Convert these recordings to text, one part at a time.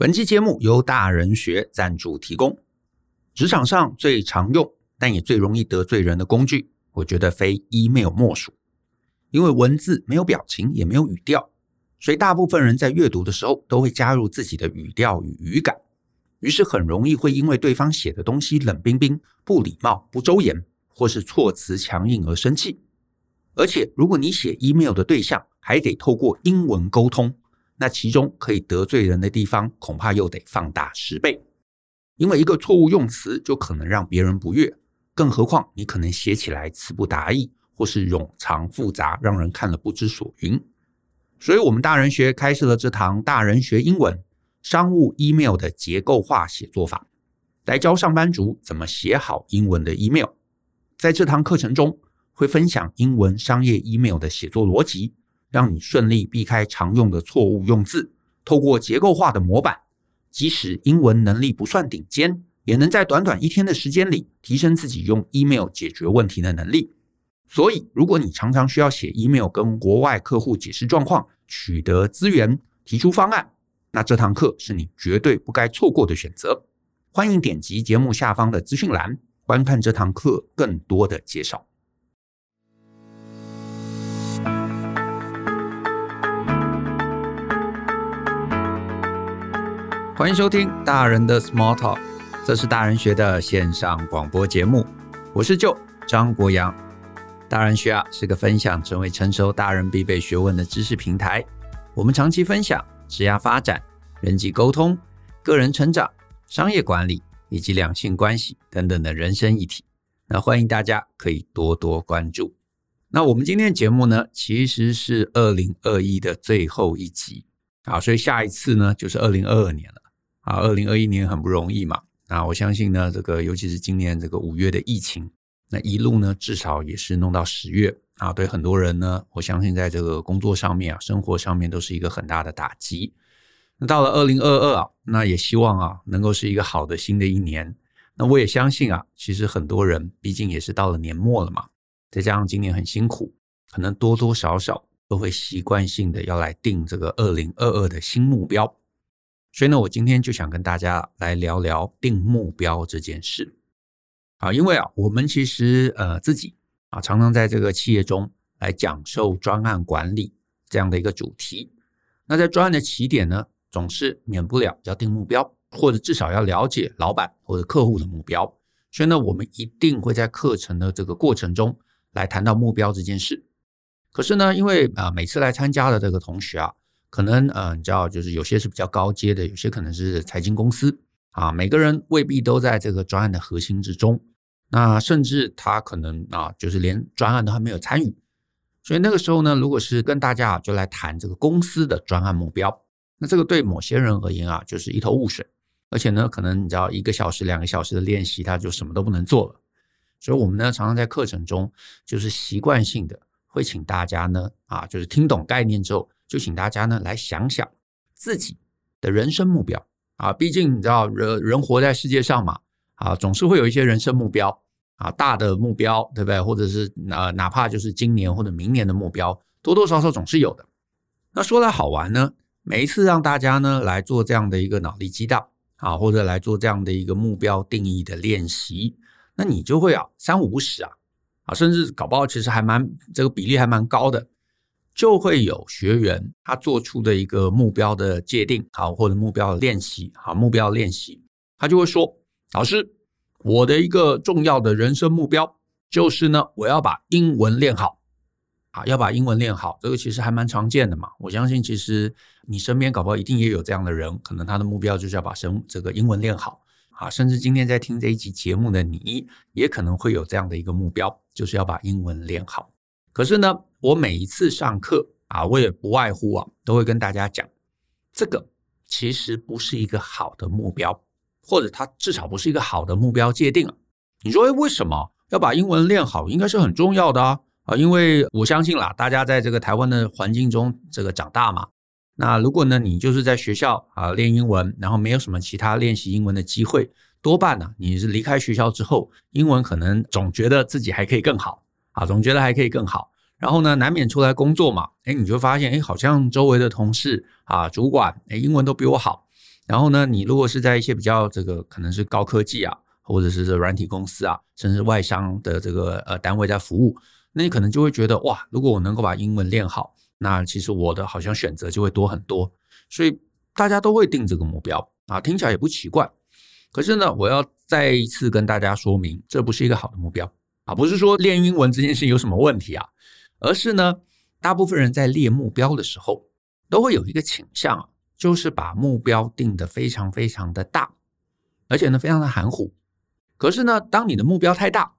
本期节目由大人学赞助提供。职场上最常用，但也最容易得罪人的工具，我觉得非 email 莫属。因为文字没有表情，也没有语调，所以大部分人在阅读的时候都会加入自己的语调与语感，于是很容易会因为对方写的东西冷冰冰、不礼貌、不周延，或是措辞强硬而生气。而且，如果你写 email 的对象还得透过英文沟通。那其中可以得罪人的地方，恐怕又得放大十倍，因为一个错误用词就可能让别人不悦，更何况你可能写起来词不达意，或是冗长复杂，让人看了不知所云。所以，我们大人学开设了这堂大人学英文商务 email 的结构化写作法，来教上班族怎么写好英文的 email。在这堂课程中，会分享英文商业 email 的写作逻辑。让你顺利避开常用的错误用字，透过结构化的模板，即使英文能力不算顶尖，也能在短短一天的时间里提升自己用 email 解决问题的能力。所以，如果你常常需要写 email 跟国外客户解释状况、取得资源、提出方案，那这堂课是你绝对不该错过的选择。欢迎点击节目下方的资讯栏，观看这堂课更多的介绍。欢迎收听大人的 Small Talk，这是大人学的线上广播节目。我是舅张国阳。大人学啊是个分享成为成熟大人必备学问的知识平台。我们长期分享职业发展、人际沟通、个人成长、商业管理以及两性关系等等的人生议题。那欢迎大家可以多多关注。那我们今天的节目呢，其实是二零二一的最后一集啊，所以下一次呢就是二零二二年了。啊，二零二一年很不容易嘛。那我相信呢，这个尤其是今年这个五月的疫情，那一路呢至少也是弄到十月啊。对很多人呢，我相信在这个工作上面啊、生活上面都是一个很大的打击。那到了二零二二啊，那也希望啊能够是一个好的新的一年。那我也相信啊，其实很多人毕竟也是到了年末了嘛，再加上今年很辛苦，可能多多少少都会习惯性的要来定这个二零二二的新目标。所以呢，我今天就想跟大家来聊聊定目标这件事啊，因为啊，我们其实呃自己啊，常常在这个企业中来讲授专案管理这样的一个主题。那在专案的起点呢，总是免不了要定目标，或者至少要了解老板或者客户的目标。所以呢，我们一定会在课程的这个过程中来谈到目标这件事。可是呢，因为啊，每次来参加的这个同学啊。可能呃，你知道，就是有些是比较高阶的，有些可能是财经公司啊。每个人未必都在这个专案的核心之中，那甚至他可能啊，就是连专案都还没有参与。所以那个时候呢，如果是跟大家就来谈这个公司的专案目标，那这个对某些人而言啊，就是一头雾水，而且呢，可能你知道一个小时、两个小时的练习，他就什么都不能做了。所以我们呢，常常在课程中就是习惯性的会请大家呢，啊，就是听懂概念之后。就请大家呢来想想自己的人生目标啊，毕竟你知道人人活在世界上嘛啊，总是会有一些人生目标啊，大的目标对不对？或者是呃哪怕就是今年或者明年的目标，多多少少总是有的。那说来好玩呢，每一次让大家呢来做这样的一个脑力激荡啊，或者来做这样的一个目标定义的练习，那你就会啊三五不时啊啊，甚至搞不好其实还蛮这个比例还蛮高的。就会有学员他做出的一个目标的界定，好，或者目标的练习，好，目标练习，他就会说：“老师，我的一个重要的人生目标就是呢，我要把英文练好，啊，要把英文练好。这个其实还蛮常见的嘛。我相信，其实你身边搞不好一定也有这样的人，可能他的目标就是要把生这个英文练好，啊，甚至今天在听这一集节目的你，也可能会有这样的一个目标，就是要把英文练好。可是呢，我每一次上课啊，我也不外乎啊，都会跟大家讲，这个其实不是一个好的目标，或者它至少不是一个好的目标界定啊。你说，诶，为什么要把英文练好？应该是很重要的啊啊！因为我相信啦，大家在这个台湾的环境中这个长大嘛，那如果呢，你就是在学校啊练英文，然后没有什么其他练习英文的机会，多半呢，你是离开学校之后，英文可能总觉得自己还可以更好啊，总觉得还可以更好。然后呢，难免出来工作嘛，诶，你就发现，诶，好像周围的同事啊、主管，诶，英文都比我好。然后呢，你如果是在一些比较这个可能是高科技啊，或者是这软体公司啊，甚至外商的这个呃单位在服务，那你可能就会觉得哇，如果我能够把英文练好，那其实我的好像选择就会多很多。所以大家都会定这个目标啊，听起来也不奇怪。可是呢，我要再一次跟大家说明，这不是一个好的目标啊，不是说练英文这件事有什么问题啊，而是呢，大部分人在列目标的时候，都会有一个倾向啊。就是把目标定得非常非常的大，而且呢非常的含糊。可是呢，当你的目标太大，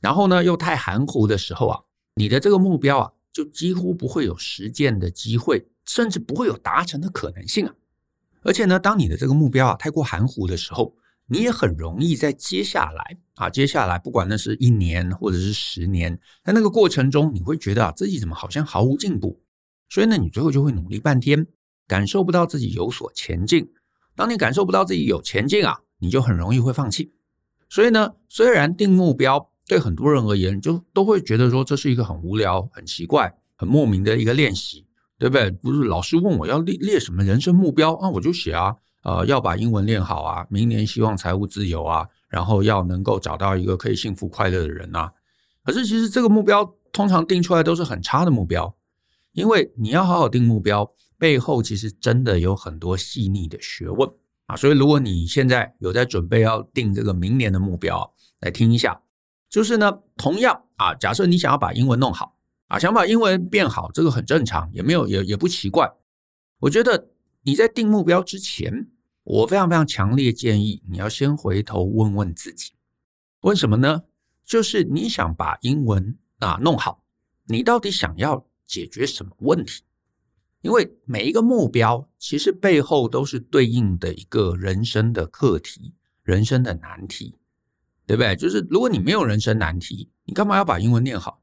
然后呢又太含糊的时候啊，你的这个目标啊就几乎不会有实践的机会，甚至不会有达成的可能性啊。而且呢，当你的这个目标啊太过含糊的时候，你也很容易在接下来啊，接下来不管那是一年或者是十年，在那个过程中，你会觉得啊自己怎么好像毫无进步，所以呢，你最后就会努力半天。感受不到自己有所前进，当你感受不到自己有前进啊，你就很容易会放弃。所以呢，虽然定目标对很多人而言，就都会觉得说这是一个很无聊、很奇怪、很莫名的一个练习，对不对？不是老师问我要列列什么人生目标啊，我就写啊，呃，要把英文练好啊，明年希望财务自由啊，然后要能够找到一个可以幸福快乐的人啊。可是其实这个目标通常定出来都是很差的目标，因为你要好好定目标。背后其实真的有很多细腻的学问啊，所以如果你现在有在准备要定这个明年的目标，来听一下，就是呢，同样啊，假设你想要把英文弄好啊，想把英文变好，这个很正常，也没有也也不奇怪。我觉得你在定目标之前，我非常非常强烈建议你要先回头问问自己，问什么呢？就是你想把英文啊弄好，你到底想要解决什么问题？因为每一个目标其实背后都是对应的一个人生的课题、人生的难题，对不对？就是如果你没有人生难题，你干嘛要把英文念好？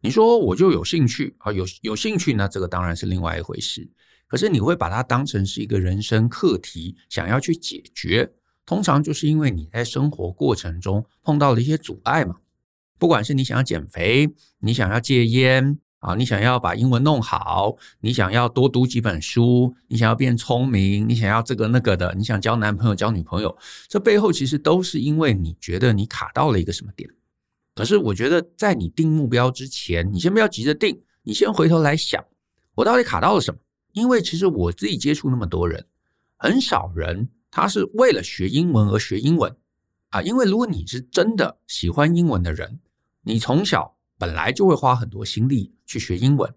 你说我就有兴趣啊，有有兴趣呢，这个当然是另外一回事。可是你会把它当成是一个人生课题，想要去解决，通常就是因为你在生活过程中碰到了一些阻碍嘛。不管是你想要减肥，你想要戒烟。啊，你想要把英文弄好，你想要多读几本书，你想要变聪明，你想要这个那个的，你想交男朋友、交女朋友，这背后其实都是因为你觉得你卡到了一个什么点。可是我觉得，在你定目标之前，你先不要急着定，你先回头来想，我到底卡到了什么？因为其实我自己接触那么多人，很少人他是为了学英文而学英文啊。因为如果你是真的喜欢英文的人，你从小。本来就会花很多心力去学英文，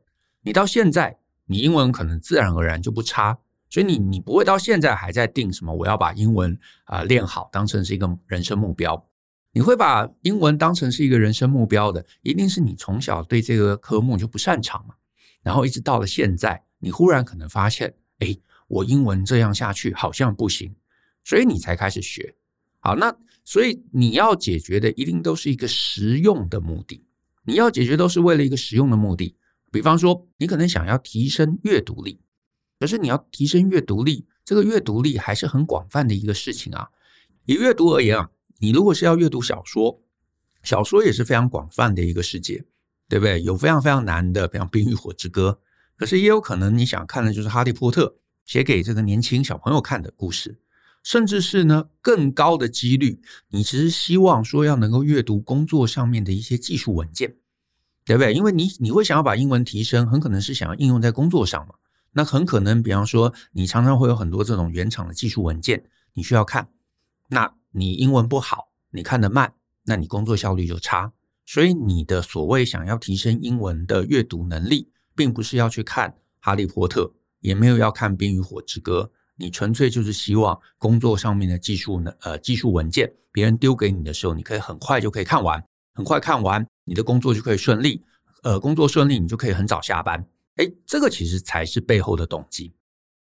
你到现在你英文可能自然而然就不差，所以你你不会到现在还在定什么我要把英文啊、练好当成是一个人生目标，你会把英文当成是一个人生目标的，一定是你从小对这个科目就不擅长嘛，然后一直到了现在，你忽然可能发现，哎，我英文这样下去好像不行，所以你才开始学。好，那所以你要解决的一定都是一个实用的目的。你要解决都是为了一个实用的目的，比方说，你可能想要提升阅读力，可是你要提升阅读力，这个阅读力还是很广泛的一个事情啊。以阅读而言啊，你如果是要阅读小说，小说也是非常广泛的一个世界，对不对？有非常非常难的，比方《冰与火之歌》，可是也有可能你想看的就是《哈利波特》，写给这个年轻小朋友看的故事。甚至是呢，更高的几率，你其实希望说要能够阅读工作上面的一些技术文件，对不对？因为你你会想要把英文提升，很可能是想要应用在工作上嘛。那很可能，比方说，你常常会有很多这种原厂的技术文件，你需要看。那你英文不好，你看得慢，那你工作效率就差。所以你的所谓想要提升英文的阅读能力，并不是要去看《哈利波特》，也没有要看《冰与火之歌》。你纯粹就是希望工作上面的技术呢，呃，技术文件别人丢给你的时候，你可以很快就可以看完，很快看完，你的工作就可以顺利，呃，工作顺利，你就可以很早下班。诶，这个其实才是背后的动机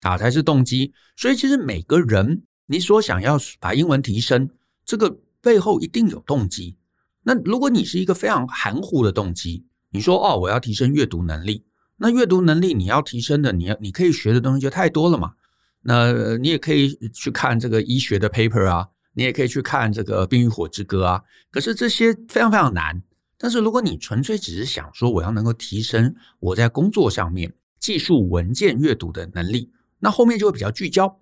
啊，才是动机。所以其实每个人，你所想要把英文提升，这个背后一定有动机。那如果你是一个非常含糊的动机，你说哦，我要提升阅读能力，那阅读能力你要提升的，你要你可以学的东西就太多了嘛。那你也可以去看这个医学的 paper 啊，你也可以去看这个《冰与火之歌》啊。可是这些非常非常难。但是如果你纯粹只是想说我要能够提升我在工作上面技术文件阅读的能力，那后面就会比较聚焦。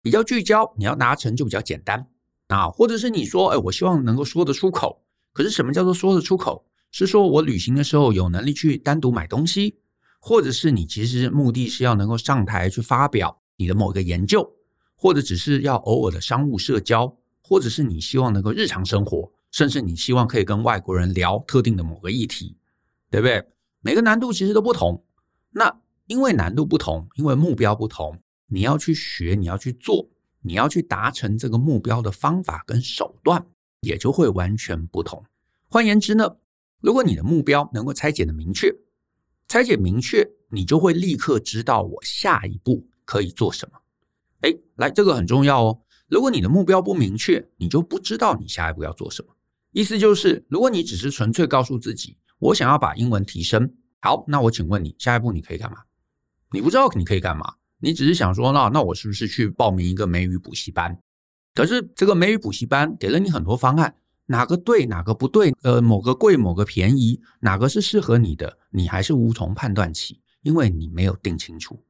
比较聚焦，你要达成就比较简单啊。或者是你说，哎，我希望能够说得出口。可是什么叫做说得出口？是说我旅行的时候有能力去单独买东西，或者是你其实目的是要能够上台去发表你的某个研究，或者只是要偶尔的商务社交，或者是你希望能够日常生活，甚至你希望可以跟外国人聊特定的某个议题，对不对？每个难度其实都不同。那因为难度不同，因为目标不同，你要去学，你要去做，你要去达成这个目标的方法跟手段也就会完全不同。换言之呢，如果你的目标能够拆解的明确，拆解明确，你就会立刻知道我下一步可以做什么。哎，来，这个很重要哦。如果你的目标不明确，你就不知道你下一步要做什么。意思就是，如果你只是纯粹告诉自己，我想要把英文提升，好，那我请问你，下一步你可以干嘛？你不知道你可以干嘛，你只是想说，那那我是不是去报名一个美语补习班？可是这个美语补习班给了你很多方案。哪个对，哪个不对？呃，某个贵，某个便宜，哪个是适合你的？你还是无从判断起，因为你没有定清楚。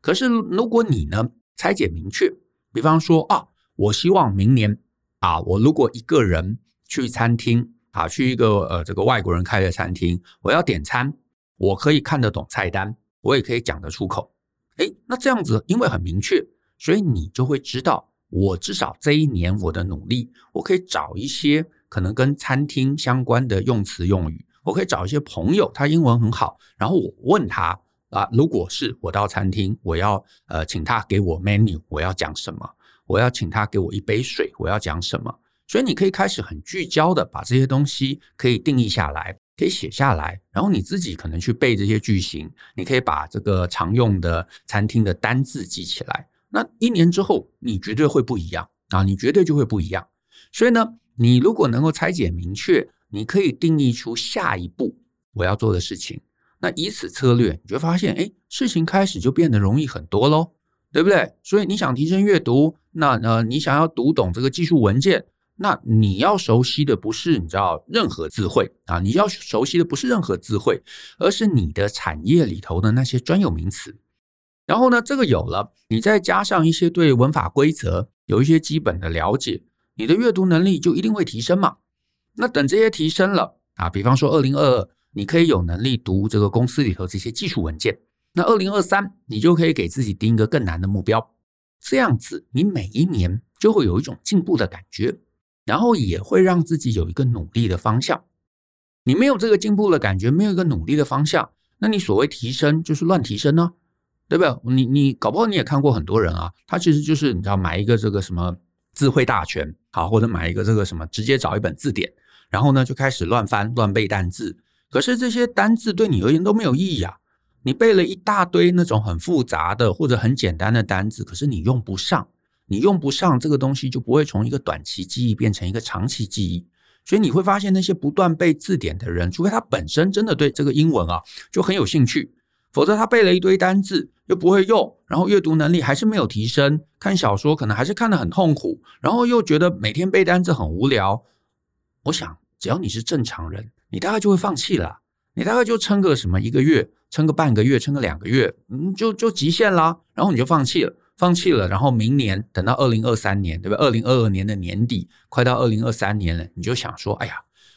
可是如果你呢，拆解明确，比方说啊，我希望明年啊，我如果一个人去餐厅啊，去一个呃这个外国人开的餐厅，我要点餐，我可以看得懂菜单，我也可以讲得出口。诶，那这样子，因为很明确，所以你就会知道，我至少这一年我的努力，我可以找一些。可能跟餐厅相关的用词用语，我可以找一些朋友，他英文很好，然后我问他啊，如果是我到餐厅，我要呃请他给我 menu，我要讲什么？我要请他给我一杯水，我要讲什么？所以你可以开始很聚焦的把这些东西可以定义下来，可以写下来，然后你自己可能去背这些句型，你可以把这个常用的餐厅的单字记起来。那一年之后，你绝对会不一样啊，你绝对就会不一样。所以呢。你如果能够拆解明确，你可以定义出下一步我要做的事情。那以此策略，你就发现，哎，事情开始就变得容易很多喽，对不对？所以你想提升阅读，那呃，你想要读懂这个技术文件，那你要熟悉的不是你知道任何词汇啊，你要熟悉的不是任何词汇，而是你的产业里头的那些专有名词。然后呢，这个有了，你再加上一些对文法规则有一些基本的了解。你的阅读能力就一定会提升嘛？那等这些提升了啊，比方说二零二二，你可以有能力读这个公司里头这些技术文件。那二零二三，你就可以给自己定一个更难的目标。这样子，你每一年就会有一种进步的感觉，然后也会让自己有一个努力的方向。你没有这个进步的感觉，没有一个努力的方向，那你所谓提升就是乱提升呢？对不对？你你搞不好你也看过很多人啊，他其实就是你知道买一个这个什么智慧大全。好，或者买一个这个什么，直接找一本字典，然后呢就开始乱翻乱背单字。可是这些单字对你而言都没有意义啊！你背了一大堆那种很复杂的或者很简单的单字，可是你用不上，你用不上这个东西就不会从一个短期记忆变成一个长期记忆。所以你会发现那些不断背字典的人，除非他本身真的对这个英文啊就很有兴趣。否则他背了一堆单字又不会用，然后阅读能力还是没有提升，看小说可能还是看得很痛苦，然后又觉得每天背单字很无聊。我想，只要你是正常人，你大概就会放弃了，你大概就撑个什么一个月，撑个半个月，撑个两个月，嗯，就就极限啦，然后你就放弃了，放弃了，然后明年等到二零二三年，对吧？二零二二年的年底，快到二零二三年了，你就想说，哎呀，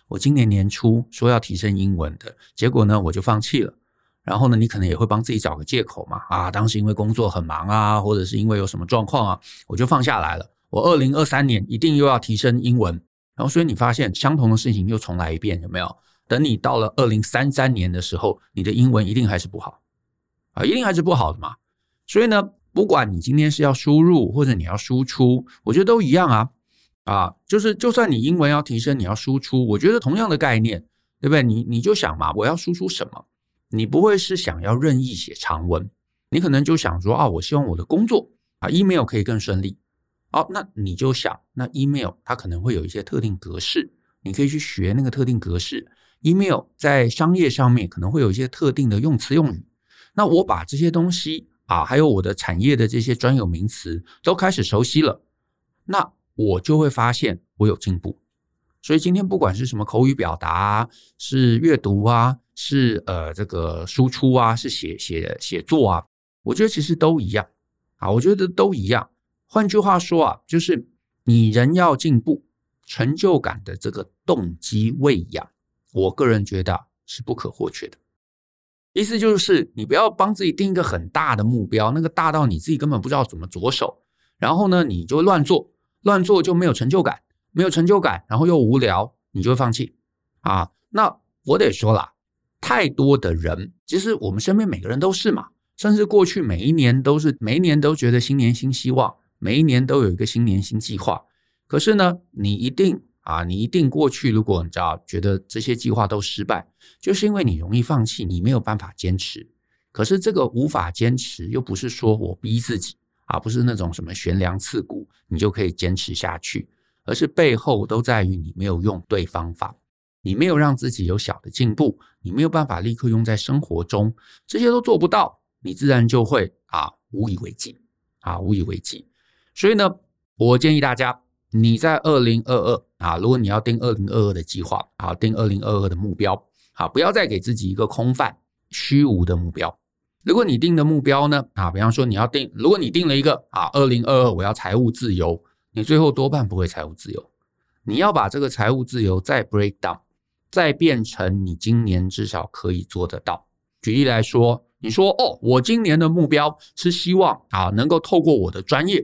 我今年年初说要提升英文的，结果呢，我就放弃了。然后呢，你可能也会帮自己找个借口嘛，啊，当时因为工作很忙啊，或者是因为有什么状况啊，我就放下来了。我二零二三年一定又要提升英文，然后所以你发现相同的事情又重来一遍，有没有？等你到了二零三三年的时候，你的英文一定还是不好啊，一定还是不好的嘛。所以呢，不管你今天是要输入或者你要输出，我觉得都一样啊，啊，就是就算你英文要提升，你要输出，我觉得同样的概念，对不对？你你就想嘛，我要输出什么？你不会是想要任意写长文，你可能就想说啊，我希望我的工作啊，email 可以更顺利。好，那你就想，那 email 它可能会有一些特定格式，你可以去学那个特定格式。email 在商业上面可能会有一些特定的用词用语。那我把这些东西啊，还有我的产业的这些专有名词都开始熟悉了，那我就会发现我有进步。所以今天不管是什么口语表达啊，是阅读啊。是呃，这个输出啊，是写写写作啊，我觉得其实都一样啊，我觉得都一样。换句话说啊，就是你人要进步，成就感的这个动机喂养，我个人觉得是不可或缺的。意思就是，你不要帮自己定一个很大的目标，那个大到你自己根本不知道怎么着手，然后呢，你就乱做，乱做就没有成就感，没有成就感，然后又无聊，你就会放弃啊。那我得说了，太多的人，其实我们身边每个人都是嘛。甚至过去每一年都是每一年都觉得新年新希望，每一年都有一个新年新计划。可是呢，你一定啊，你一定过去，如果你知道觉得这些计划都失败，就是因为你容易放弃，你没有办法坚持。可是这个无法坚持，又不是说我逼自己啊，不是那种什么悬梁刺股，你就可以坚持下去，而是背后都在于你没有用对方法，你没有让自己有小的进步，你没有办法立刻用在生活中，这些都做不到。你自然就会啊无以为继啊无以为继，所以呢，我建议大家你在二零二二啊，如果你要定二零二二的计划啊，定二零二二的目标啊，不要再给自己一个空泛虚无的目标。如果你定的目标呢啊，比方说你要定，如果你定了一个啊二零二二我要财务自由，你最后多半不会财务自由。你要把这个财务自由再 break down，再变成你今年至少可以做得到。举例来说。你说哦，我今年的目标是希望啊，能够透过我的专业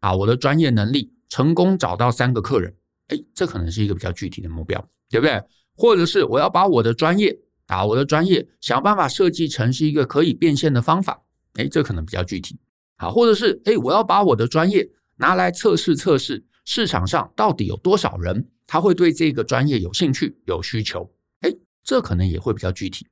啊，我的专业能力，成功找到三个客人。哎，这可能是一个比较具体的目标，对不对？或者是我要把我的专业啊，我的专业想办法设计成是一个可以变现的方法。哎，这可能比较具体。好，或者是哎，我要把我的专业拿来测试测试市场上到底有多少人他会对这个专业有兴趣、有需求。哎，这可能也会比较具体。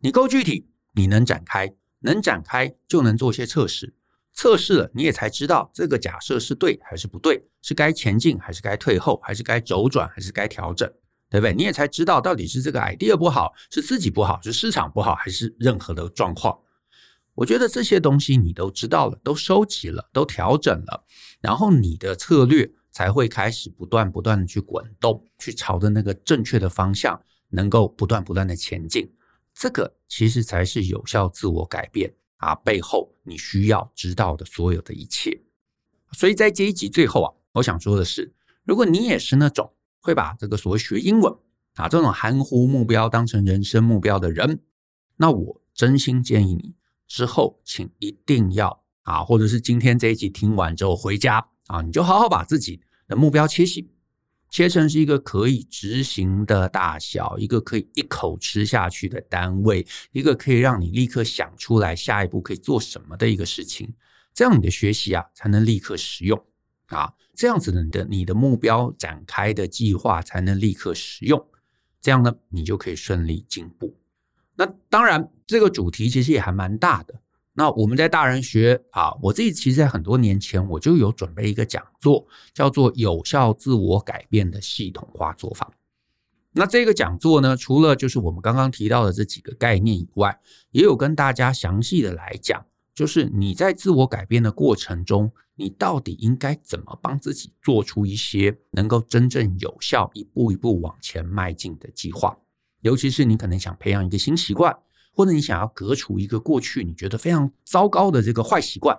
你够具体。你能展开，能展开就能做些测试，测试了你也才知道这个假设是对还是不对，是该前进还是该退后，还是该周转还是该调整，对不对？你也才知道到底是这个 idea 不好，是自己不好，是市场不好，还是任何的状况。我觉得这些东西你都知道了，都收集了，都调整了，然后你的策略才会开始不断不断的去滚动，去朝着那个正确的方向，能够不断不断的前进。这个其实才是有效自我改变啊，背后你需要知道的所有的一切。所以在这一集最后啊，我想说的是，如果你也是那种会把这个所谓学英文啊这种含糊目标当成人生目标的人，那我真心建议你之后请一定要啊，或者是今天这一集听完之后回家啊，你就好好把自己的目标切细。切成是一个可以执行的大小，一个可以一口吃下去的单位，一个可以让你立刻想出来下一步可以做什么的一个事情，这样你的学习啊才能立刻实用啊，这样子的你的你的目标展开的计划才能立刻实用，这样呢你就可以顺利进步。那当然，这个主题其实也还蛮大的。那我们在大人学啊，我自己其实，在很多年前我就有准备一个讲座，叫做“有效自我改变的系统化做法”。那这个讲座呢，除了就是我们刚刚提到的这几个概念以外，也有跟大家详细的来讲，就是你在自我改变的过程中，你到底应该怎么帮自己做出一些能够真正有效、一步一步往前迈进的计划，尤其是你可能想培养一个新习惯。或者你想要革除一个过去你觉得非常糟糕的这个坏习惯，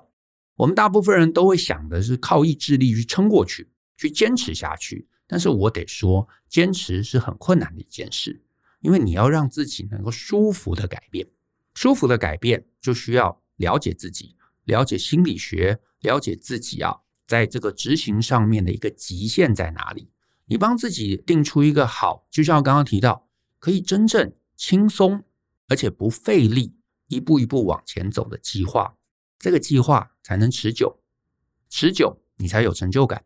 我们大部分人都会想的是靠意志力去撑过去，去坚持下去。但是我得说，坚持是很困难的一件事，因为你要让自己能够舒服的改变，舒服的改变就需要了解自己，了解心理学，了解自己啊，在这个执行上面的一个极限在哪里。你帮自己定出一个好，就像我刚刚提到，可以真正轻松。而且不费力，一步一步往前走的计划，这个计划才能持久，持久你才有成就感，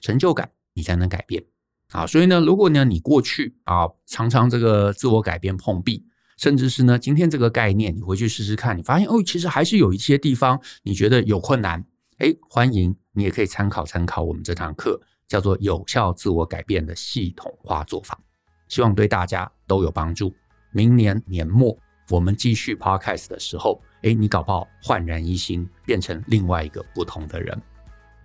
成就感你才能改变啊！所以呢，如果呢你过去啊常常这个自我改变碰壁，甚至是呢今天这个概念你回去试试看，你发现哦，其实还是有一些地方你觉得有困难，哎，欢迎你也可以参考参考我们这堂课，叫做有效自我改变的系统化做法，希望对大家都有帮助。明年年末，我们继续 podcast 的时候，诶，你搞不好焕然一新，变成另外一个不同的人。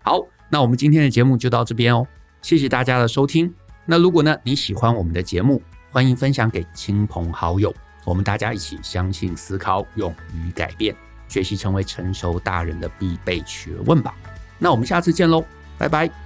好，那我们今天的节目就到这边哦，谢谢大家的收听。那如果呢你喜欢我们的节目，欢迎分享给亲朋好友，我们大家一起相信、思考、勇于改变，学习成为成熟大人的必备学问吧。那我们下次见喽，拜拜。